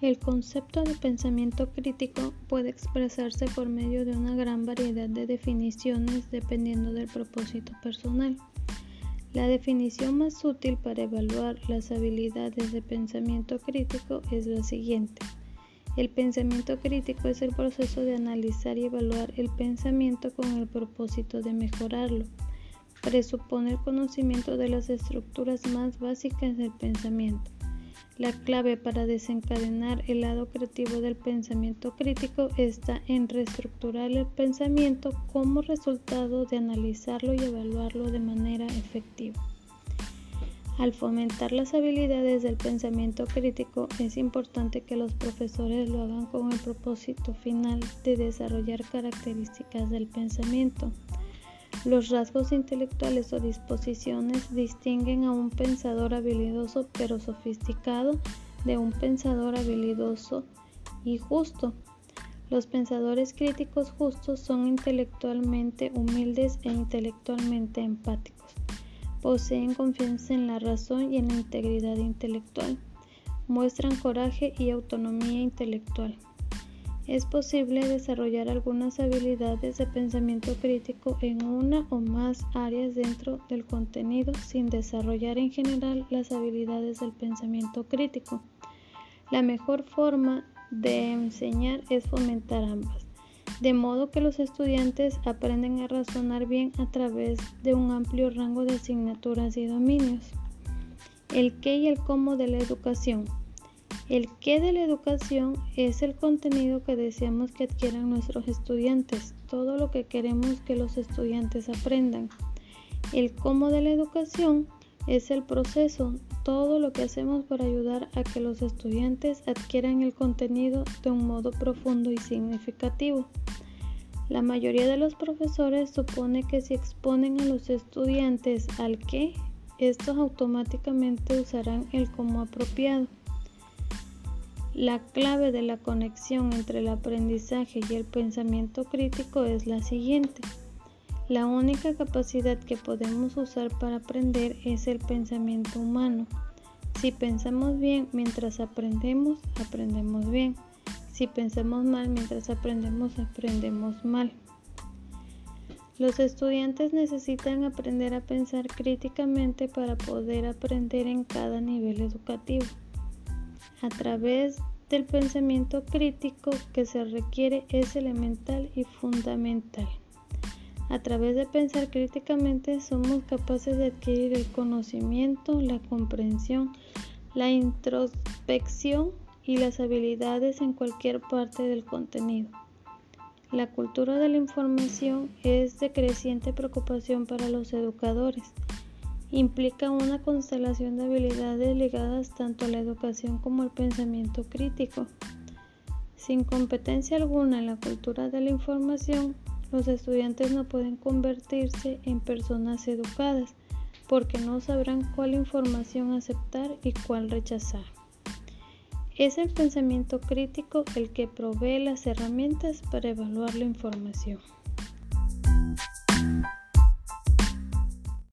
El concepto de pensamiento crítico puede expresarse por medio de una gran variedad de definiciones dependiendo del propósito personal. La definición más útil para evaluar las habilidades de pensamiento crítico es la siguiente. El pensamiento crítico es el proceso de analizar y evaluar el pensamiento con el propósito de mejorarlo. Presupone el conocimiento de las estructuras más básicas del pensamiento. La clave para desencadenar el lado creativo del pensamiento crítico está en reestructurar el pensamiento como resultado de analizarlo y evaluarlo de manera efectiva. Al fomentar las habilidades del pensamiento crítico, es importante que los profesores lo hagan con el propósito final de desarrollar características del pensamiento. Los rasgos intelectuales o disposiciones distinguen a un pensador habilidoso pero sofisticado de un pensador habilidoso y justo. Los pensadores críticos justos son intelectualmente humildes e intelectualmente empáticos. Poseen confianza en la razón y en la integridad intelectual. Muestran coraje y autonomía intelectual. Es posible desarrollar algunas habilidades de pensamiento crítico en una o más áreas dentro del contenido sin desarrollar en general las habilidades del pensamiento crítico. La mejor forma de enseñar es fomentar ambas de modo que los estudiantes aprenden a razonar bien a través de un amplio rango de asignaturas y dominios. El qué y el cómo de la educación. El qué de la educación es el contenido que deseamos que adquieran nuestros estudiantes, todo lo que queremos que los estudiantes aprendan. El cómo de la educación es el proceso, todo lo que hacemos para ayudar a que los estudiantes adquieran el contenido de un modo profundo y significativo. La mayoría de los profesores supone que si exponen a los estudiantes al qué, estos automáticamente usarán el como apropiado. La clave de la conexión entre el aprendizaje y el pensamiento crítico es la siguiente. La única capacidad que podemos usar para aprender es el pensamiento humano. Si pensamos bien mientras aprendemos, aprendemos bien. Si pensamos mal mientras aprendemos, aprendemos mal. Los estudiantes necesitan aprender a pensar críticamente para poder aprender en cada nivel educativo. A través del pensamiento crítico que se requiere es elemental y fundamental. A través de pensar críticamente somos capaces de adquirir el conocimiento, la comprensión, la introspección y las habilidades en cualquier parte del contenido. La cultura de la información es de creciente preocupación para los educadores. Implica una constelación de habilidades ligadas tanto a la educación como al pensamiento crítico. Sin competencia alguna en la cultura de la información, los estudiantes no pueden convertirse en personas educadas porque no sabrán cuál información aceptar y cuál rechazar. Es el pensamiento crítico el que provee las herramientas para evaluar la información.